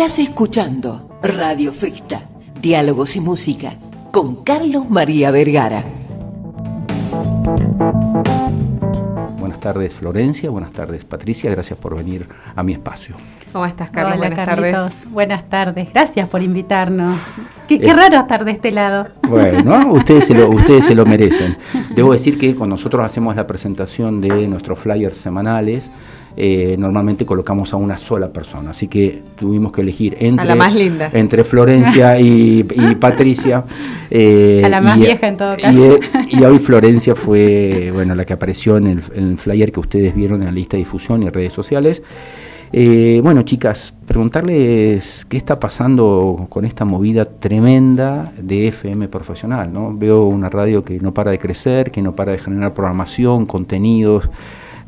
Estás escuchando Radio Festa, Diálogos y Música, con Carlos María Vergara. Buenas tardes Florencia, buenas tardes Patricia, gracias por venir a mi espacio. ¿Cómo estás, Carlos? Hola, Buenas Carlitos. tardes. Buenas tardes. Gracias por invitarnos. Qué, qué Eh. raro estar de este lado. Bueno, ustedes se, lo, ustedes se lo merecen. Debo decir que cuando nosotros hacemos la presentación de nuestros flyers semanales, eh, normalmente colocamos a una sola persona, así que tuvimos que elegir entre, A la más linda. entre Florencia y, y Patricia. eh, A la más y- vieja en todo caso. eh, Y, hoy Florencia fue bueno la que apareció en el, en el flyer que ustedes vieron en la lista de difusión y redes sociales. Eh, bueno, chicas, preguntarles qué está pasando con esta movida tremenda de FM profesional, ¿no? Veo una radio que no para de crecer, que no para de generar programación, contenidos,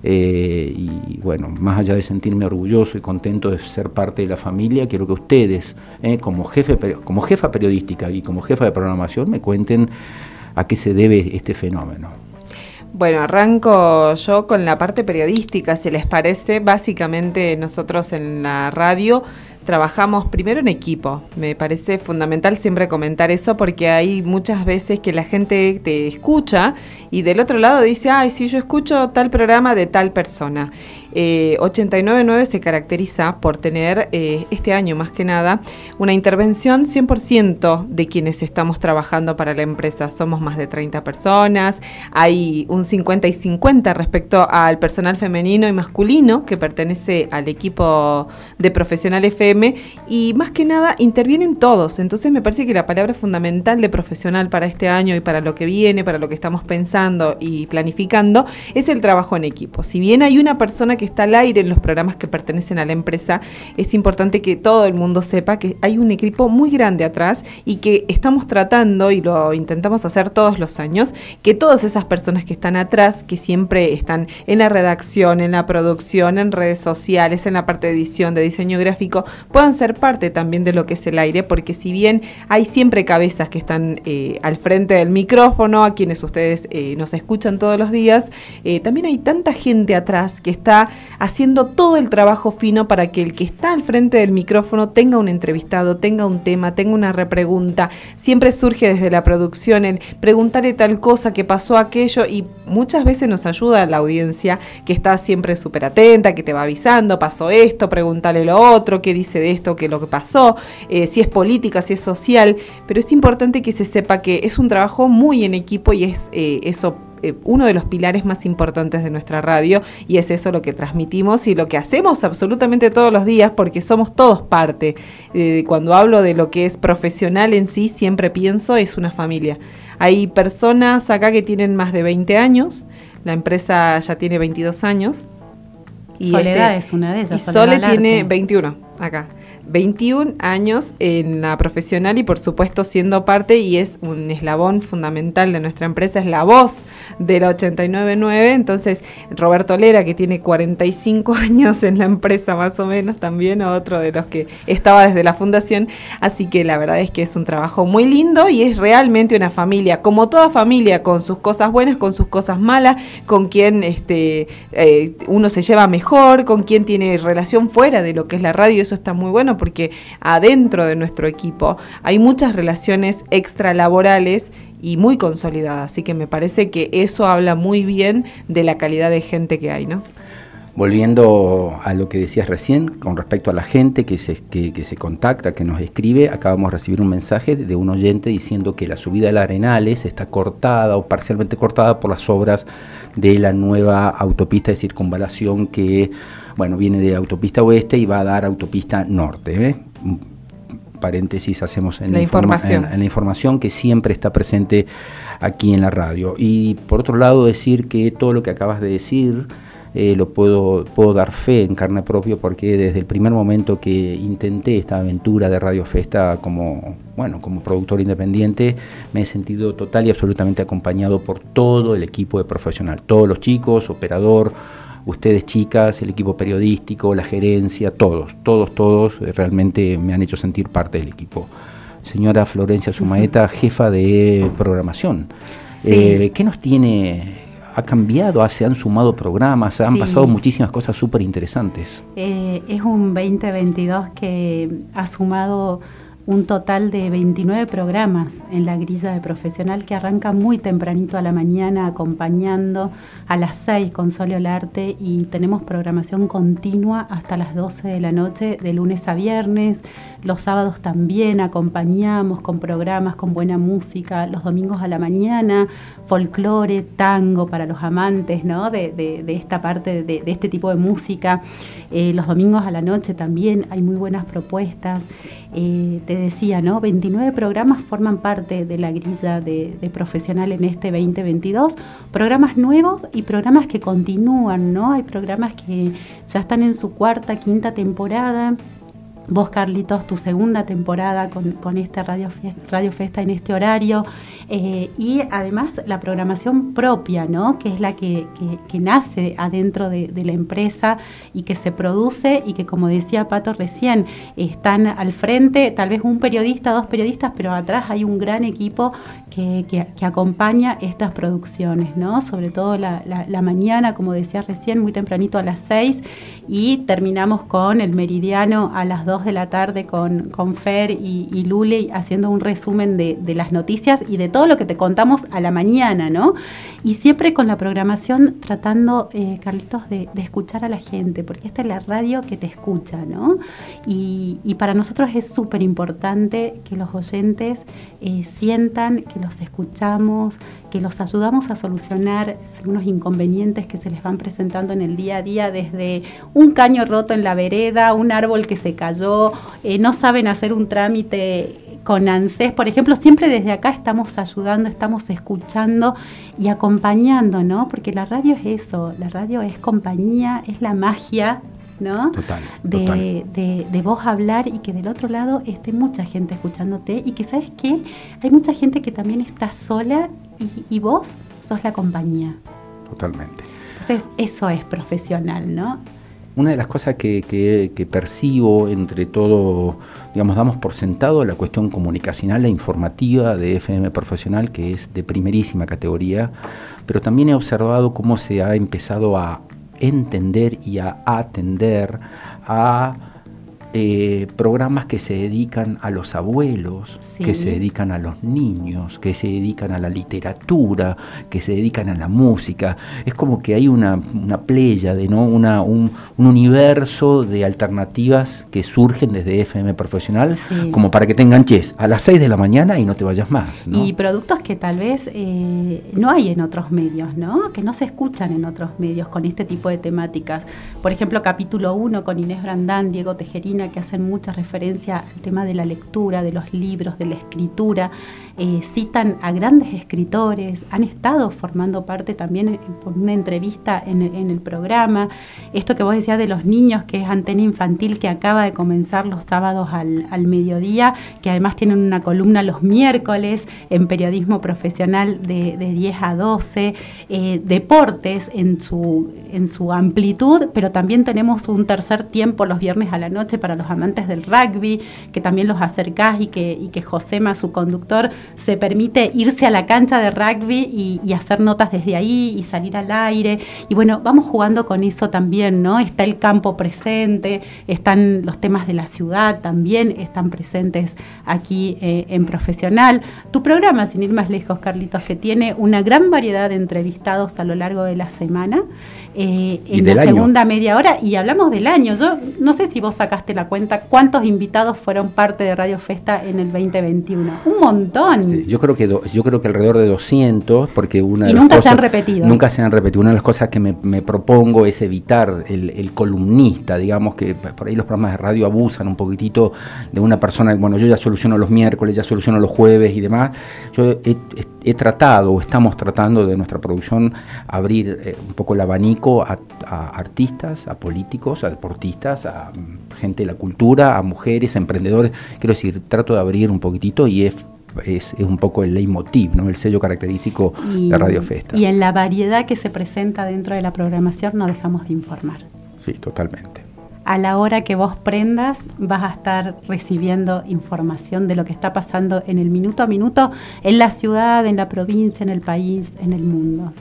eh, y bueno, más allá de sentirme orgulloso y contento de ser parte de la familia, quiero que ustedes, eh, como, jefe, como jefa periodística y como jefa de programación, me cuenten a qué se debe este fenómeno. Bueno, arranco yo con la parte periodística, si les parece. Básicamente nosotros en la radio trabajamos primero en equipo. Me parece fundamental siempre comentar eso porque hay muchas veces que la gente te escucha y del otro lado dice, ay, si yo escucho tal programa de tal persona. Eh, 899 se caracteriza por tener eh, este año más que nada una intervención 100% de quienes estamos trabajando para la empresa. Somos más de 30 personas, hay un 50 y 50 respecto al personal femenino y masculino que pertenece al equipo de Profesional FM y más que nada intervienen todos. Entonces me parece que la palabra fundamental de profesional para este año y para lo que viene, para lo que estamos pensando y planificando, es el trabajo en equipo. Si bien hay una persona que está al aire en los programas que pertenecen a la empresa, es importante que todo el mundo sepa que hay un equipo muy grande atrás y que estamos tratando, y lo intentamos hacer todos los años, que todas esas personas que están atrás, que siempre están en la redacción, en la producción, en redes sociales, en la parte de edición, de diseño gráfico, puedan ser parte también de lo que es el aire, porque si bien hay siempre cabezas que están eh, al frente del micrófono, a quienes ustedes eh, nos escuchan todos los días, eh, también hay tanta gente atrás que está haciendo todo el trabajo fino para que el que está al frente del micrófono tenga un entrevistado, tenga un tema, tenga una repregunta. Siempre surge desde la producción el preguntarle tal cosa que pasó aquello y muchas veces nos ayuda la audiencia que está siempre súper atenta, que te va avisando, pasó esto, pregúntale lo otro, qué dice de esto, qué es lo que pasó, eh, si es política, si es social, pero es importante que se sepa que es un trabajo muy en equipo y es eh, eso eh, uno de los pilares más importantes de nuestra radio y es eso lo que transmitimos y lo que hacemos absolutamente todos los días porque somos todos parte. Eh, cuando hablo de lo que es profesional en sí, siempre pienso es una familia. Hay personas acá que tienen más de 20 años, la empresa ya tiene 22 años. Soledad este- es una de ellas. y Soledad Sole tiene 21 acá. 21 años en la profesional y por supuesto siendo parte y es un eslabón fundamental de nuestra empresa, es la voz de la 899. Entonces, Roberto Lera, que tiene 45 años en la empresa más o menos también, otro de los que estaba desde la fundación. Así que la verdad es que es un trabajo muy lindo y es realmente una familia, como toda familia, con sus cosas buenas, con sus cosas malas, con quien este, eh, uno se lleva mejor, con quien tiene relación fuera de lo que es la radio, eso está muy bueno porque adentro de nuestro equipo hay muchas relaciones extralaborales y muy consolidadas, así que me parece que eso habla muy bien de la calidad de gente que hay, ¿no? Volviendo a lo que decías recién con respecto a la gente que se, que, que se contacta, que nos escribe, acabamos de recibir un mensaje de un oyente diciendo que la subida de la Arenales está cortada o parcialmente cortada por las obras de la nueva autopista de circunvalación que bueno viene de autopista oeste y va a dar autopista norte. ¿eh? Paréntesis hacemos en La informa- información. en- en la información que siempre está presente aquí en la radio. Y por otro lado decir que todo lo que acabas de decir eh, lo puedo, puedo dar fe en carne propia porque desde el primer momento que intenté esta aventura de Radio Festa como, bueno, como productor independiente, me he sentido total y absolutamente acompañado por todo el equipo de profesional, todos los chicos, operador, ustedes chicas, el equipo periodístico, la gerencia, todos, todos, todos eh, realmente me han hecho sentir parte del equipo. Señora Florencia Sumaeta, jefa de programación, Sí. eh, ¿qué nos tiene ha cambiado, se han sumado programas, han pasado muchísimas cosas súper interesantes. Eh, es un 2022 que ha sumado un total de 29 programas en la grilla de profesional que arranca muy tempranito a la mañana acompañando a las 6 con Sole Olarte y tenemos programación continua hasta las 12 de la noche de lunes a viernes. Los sábados también acompañamos con programas con buena música. Los domingos a la mañana, folclore, tango para los amantes ¿no? de, esta parte, de, este tipo de música. Eh, los domingos a la noche también hay muy buenas propuestas. Eh, te decía, ¿no? 29 programas forman parte de la grilla de, profesional en este 2022. Programas nuevos y programas que continúan, ¿no? Hay programas que ya están en su cuarta, quinta temporada vos Carlitos, tu segunda temporada con, con este Radio, Radio Festa en este horario eh, y además la programación propia, ¿no? que es la que, nace adentro de, la empresa y que se produce y que como decía Pato recién, están al frente tal vez un periodista, dos periodistas, pero atrás hay un gran equipo que, acompaña estas producciones, ¿no? sobre todo la, mañana, como decía recién, muy tempranito a las seis y terminamos con el meridiano a las 2 de la tarde con, con Fer y, y Lule haciendo un resumen de, de, las noticias y de todo lo que te contamos a la mañana, ¿no? Y siempre con la programación tratando, eh, Carlitos, de, escuchar a la gente, porque esta es la radio que te escucha, ¿no? Y, y para nosotros es súper importante que los oyentes eh, sientan que los escuchamos, que los ayudamos a solucionar algunos inconvenientes que se les van presentando en el día a día desde un caño roto en la vereda, un árbol que se cayó, eh, no saben hacer un trámite con ANSES, por ejemplo, siempre desde acá estamos ayudando, estamos escuchando y acompañando, ¿no? Porque la radio es eso, la radio es compañía, es la magia ¿no? Total, de, De, de, vos hablar y que del otro lado esté mucha gente escuchándote y que sabes que hay mucha gente que también está sola y, y vos sos la compañía. Totalmente. Entonces eso es profesional, ¿no? Una de las cosas que, percibo entre todo, digamos, damos por sentado la cuestión comunicacional, la informativa de FM Profesional, que es de primerísima categoría, pero también he observado cómo se ha empezado a entender y a atender a eh, programas que se dedican a los abuelos, que se dedican a los niños, que se dedican a la literatura, que se dedican a la música. Es como que hay una, una playa, de, ¿no? una, un, universo de alternativas que surgen desde FM Profesional, como para que te enganches a las 6 de la mañana y no te vayas más. Y productos que tal vez eh, no hay en otros medios, ¿no? que no se escuchan en otros medios con este tipo de temáticas. Por ejemplo, capítulo 1 con Inés Brandán, Diego Que hacen mucha referencia al tema de la lectura, de los libros, de la escritura. Eh, citan a grandes escritores, han estado formando parte también por una entrevista en, el programa. Esto que vos decías de los niños, que es Antena Infantil, que acaba de comenzar los sábados al, mediodía, que además tienen una columna los miércoles en periodismo profesional de, 10 a 12, eh, deportes en su, en su amplitud, pero también tenemos un tercer tiempo los viernes a la noche para los amantes del rugby, que también los acercás y que, y que Josema, su conductor, se permite irse a la cancha de rugby y, hacer notas desde ahí y salir al aire. Y bueno, vamos jugando con eso también, ¿no? Está el campo presente, están los temas de la ciudad también, están presentes aquí eh, en Profesional. Tu programa, sin ir más lejos, Carlitos, que tiene una gran variedad de entrevistados a lo largo de la semana. Eh, en la segunda media hora y hablamos del año. Yo no sé si vos sacaste la cuenta cuántos invitados fueron parte de Radio Festa en el 2021. Un montón. Yo creo que yo creo que alrededor de 200 porque una y nunca se han repetido. Nunca se han repetido. Una de las cosas que me, propongo es evitar el, columnista, digamos que por ahí los programas de radio abusan un poquitito de una persona, bueno, yo ya soluciono los miércoles, ya soluciono los jueves y demás. Yo he, tratado o estamos tratando de nuestra producción abrir eh, un poco el abanico a, artistas, a políticos, a deportistas, a gente de la cultura, a mujeres, a emprendedores. Quiero decir, trato de abrir un poquitito y es es, un poco el leitmotiv, ¿no? el sello característico de Radio Festa. Y en la variedad que se presenta dentro de la programación no dejamos de informar. Sí, totalmente. A la hora que vos prendas vas a estar recibiendo información de lo que está pasando en el minuto a minuto en la ciudad, en la provincia, en el país, en el mundo.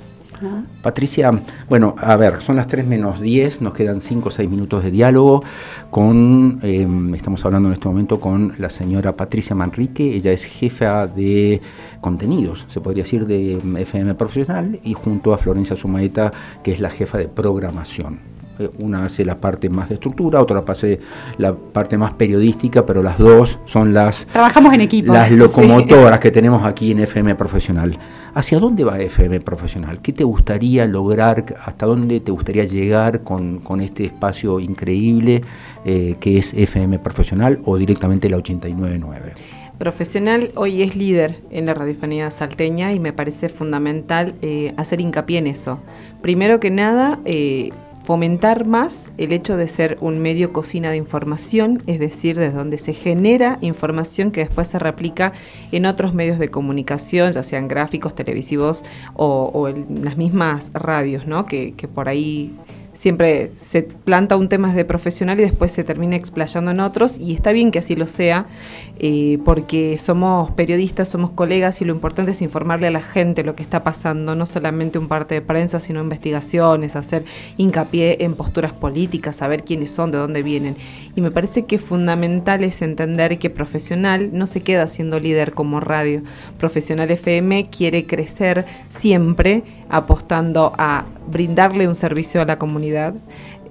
Patricia, bueno, a ver, son las 3 menos 10, nos quedan 5 o 6 minutos de diálogo con, em, estamos hablando en este momento con la señora Patricia Manrique, ella es jefa de contenidos, se podría decir, de FM Profesional, y junto a Florencia Sumaeta, que es la jefa de programación. Una hace la parte más de estructura, otra hace la parte más periodística, pero las dos son las trabajamos en equipo, las locomotoras que tenemos aquí en FM Profesional. ¿Hacia dónde va FM Profesional? ¿Qué te gustaría lograr? ¿Hasta dónde te gustaría llegar con, este espacio increíble eh, que es FM Profesional o directamente la 899? Profesional hoy es líder en la radiofonía salteña y me parece fundamental eh, hacer hincapié en eso. Primero que nada, eh, fomentar más el hecho de ser un medio cocina de información, es decir, desde donde se genera información que después se replica en otros medios de comunicación, ya sean gráficos, televisivos o, en las mismas radios, ¿no? que, que por ahí siempre se planta un tema de profesional y después se termina explayando en otros y está bien que así lo sea eh, porque somos periodistas, somos colegas y lo importante es informarle a la gente lo que está pasando, no solamente un parte de prensa, sino investigaciones, hacer hincapié en posturas políticas, saber quiénes son, de dónde vienen. Y me parece que fundamental es entender que profesional no se queda siendo líder como radio. Profesional FM quiere crecer siempre apostando a brindarle un servicio a la comunidad,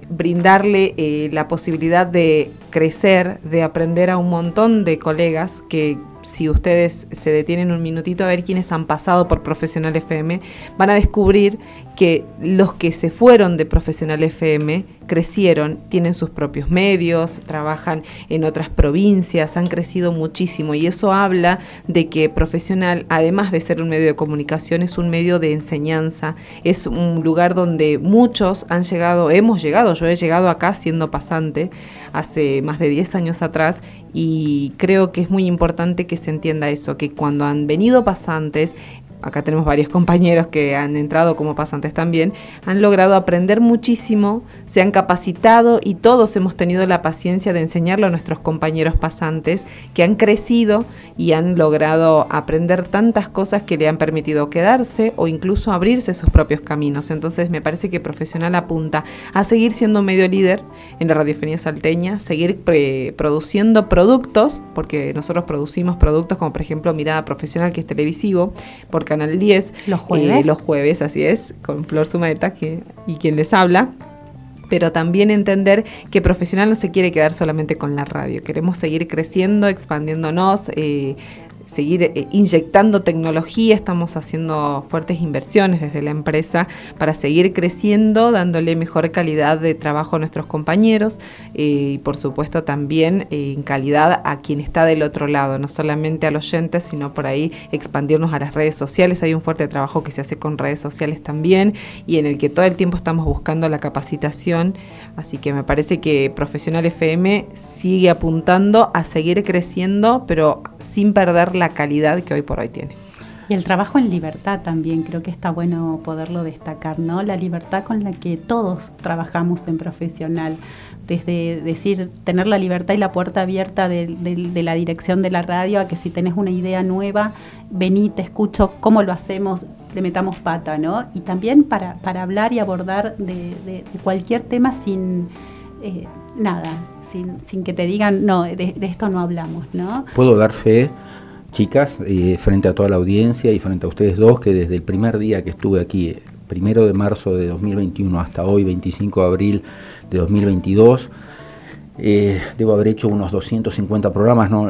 brindarle eh, la posibilidad de crecer, de aprender a un montón de colegas que si ustedes se detienen un minutito a ver quiénes han pasado por Profesional FM, van a descubrir que los que se fueron de Profesional FM crecieron, tienen sus propios medios, trabajan en otras provincias, han crecido muchísimo. Y eso habla de que Profesional, además de ser un medio de comunicación, es un medio de enseñanza, es un lugar donde muchos han llegado, hemos llegado, yo he llegado acá siendo pasante hace más de 10 años atrás y creo que es muy importante que se entienda eso, que cuando han venido pasantes acá tenemos varios compañeros que han entrado como pasantes también, han logrado aprender muchísimo, se han capacitado y todos hemos tenido la paciencia de enseñarlo a nuestros compañeros pasantes que han crecido y han logrado aprender tantas cosas que le han permitido quedarse o incluso abrirse sus propios caminos. Entonces me parece que Profesional apunta a seguir siendo medio líder en la radiofonía salteña, seguir produciendo productos, porque nosotros producimos productos como por ejemplo Mirada Profesional, que es televisivo, porque Canal 10. Los jueves. Eh, los jueves, así es, con Flor Sumaeta que, y quien les habla pero también entender que profesional no se quiere quedar solamente con la radio, queremos seguir creciendo, expandiéndonos, eh, seguir eh, inyectando tecnología, estamos haciendo fuertes inversiones desde la empresa para seguir creciendo, dándole mejor calidad de trabajo a nuestros compañeros eh, y por supuesto también eh, en calidad a quien está del otro lado, no solamente al oyente, sino por ahí expandirnos a las redes sociales. Hay un fuerte trabajo que se hace con redes sociales también y en el que todo el tiempo estamos buscando la capacitación, así que me parece que Profesional FM sigue apuntando a seguir creciendo, pero sin perder la calidad que hoy por hoy tiene. Y el trabajo en libertad también, creo que está bueno poderlo destacar, ¿no? La libertad con la que todos trabajamos en profesional, desde decir, tener la libertad y la puerta abierta de, la dirección de la radio a que si tenés una idea nueva, vení, te escucho, cómo lo hacemos, le metamos pata, ¿no? Y también para, para hablar y abordar de, cualquier tema sin eh, nada, sin, sin, que te digan, no, de, esto no hablamos, ¿no? Puedo dar fe chicas, eh, frente a toda la audiencia y frente a ustedes dos, que desde el primer día que estuve aquí, primero de marzo de 2021 hasta hoy, 25 de abril de 2022, eh, debo haber hecho unos 250 programas, no,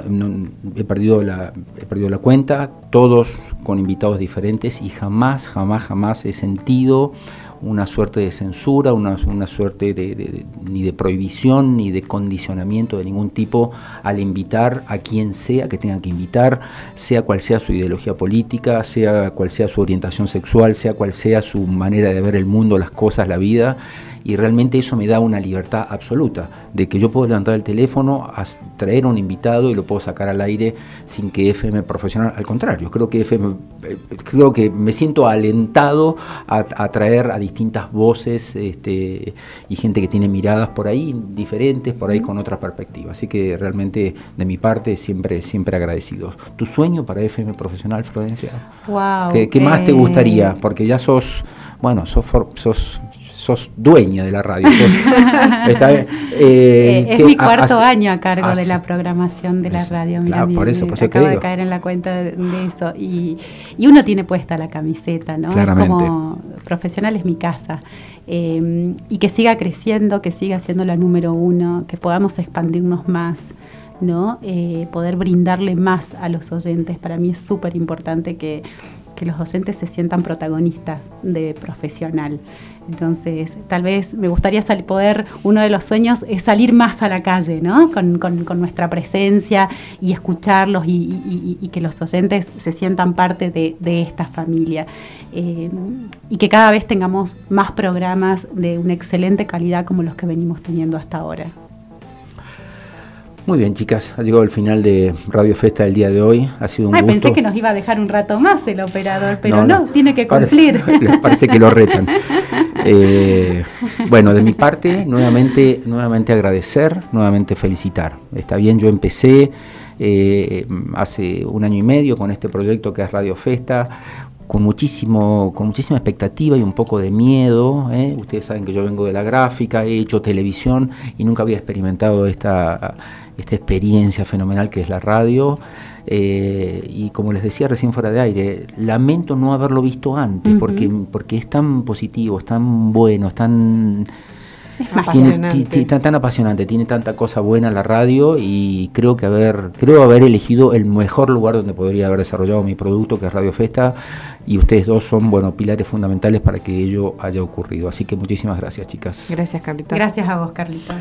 he, perdido la, he perdido la cuenta, todos con invitados diferentes y jamás, jamás, jamás he sentido una suerte de censura, una, una suerte de, ni de prohibición ni de condicionamiento de ningún tipo al invitar a quien sea que tenga que invitar, sea cual sea su ideología política, sea cual sea su orientación sexual, sea cual sea su manera de ver el mundo, las cosas, la vida y realmente eso me da una libertad absoluta, de que yo puedo levantar el teléfono, a traer a un invitado y lo puedo sacar al aire sin que FM profesional, al contrario, creo que FM, eh, creo que me siento alentado a, traer a distintas voces este, y gente que tiene miradas por ahí diferentes, por ahí con otra perspectiva, así que realmente de mi parte siempre, siempre agradecidos. ¿Tu sueño para FM profesional, Florencia? Wow, ¿Qué, más te gustaría? Porque ya sos bueno, sos, sos sos dueña de la radio. Eh, es mi cuarto año a cargo de la programación de la radio. Mira, claro, por eso, por acabo de caer en la cuenta de, eso. Y, y, uno tiene puesta la camiseta, ¿no? Como profesional es mi casa. Eh, y que siga creciendo, que siga siendo la número uno, que podamos expandirnos más. ¿no? Eh, poder brindarle más a los oyentes. Para mí es súper importante que, que, los docentes se sientan protagonistas de profesional. Entonces, tal vez me gustaría poder, uno de los sueños es salir más a la calle, ¿no? Con, con, nuestra presencia y escucharlos y, que los oyentes se sientan parte de, de esta familia. Eh, y que cada vez tengamos más programas de una excelente calidad como los que venimos teniendo hasta ahora. Muy bien, chicas, ha llegado el final de Radio Festa del día de hoy. Ha sido un Ay, Pensé que nos iba a dejar un rato más el operador, pero no, tiene que cumplir. Parece, parece que lo retan. Eh, bueno, de mi parte, nuevamente, nuevamente agradecer, nuevamente felicitar. Está bien, yo empecé eh, hace un año y medio con este proyecto que es Radio Festa, con muchísimo con muchísima expectativa y un poco de miedo. ¿eh? Ustedes saben que yo vengo de la gráfica, he hecho televisión y nunca había experimentado esta esta experiencia fenomenal que es la radio. Eh, y como les decía recién fuera de aire, lamento no haberlo visto antes, porque, porque es tan positivo, es tan bueno, es tan... apasionante. tan, apasionante, tiene tanta cosa buena la radio y creo que haber, creo haber elegido el mejor lugar donde podría haber desarrollado mi producto, que es Radio Festa, y ustedes dos son bueno pilares fundamentales para que ello haya ocurrido. Así que muchísimas gracias, chicas. Gracias, Carlitos. Gracias a vos, Carlitos.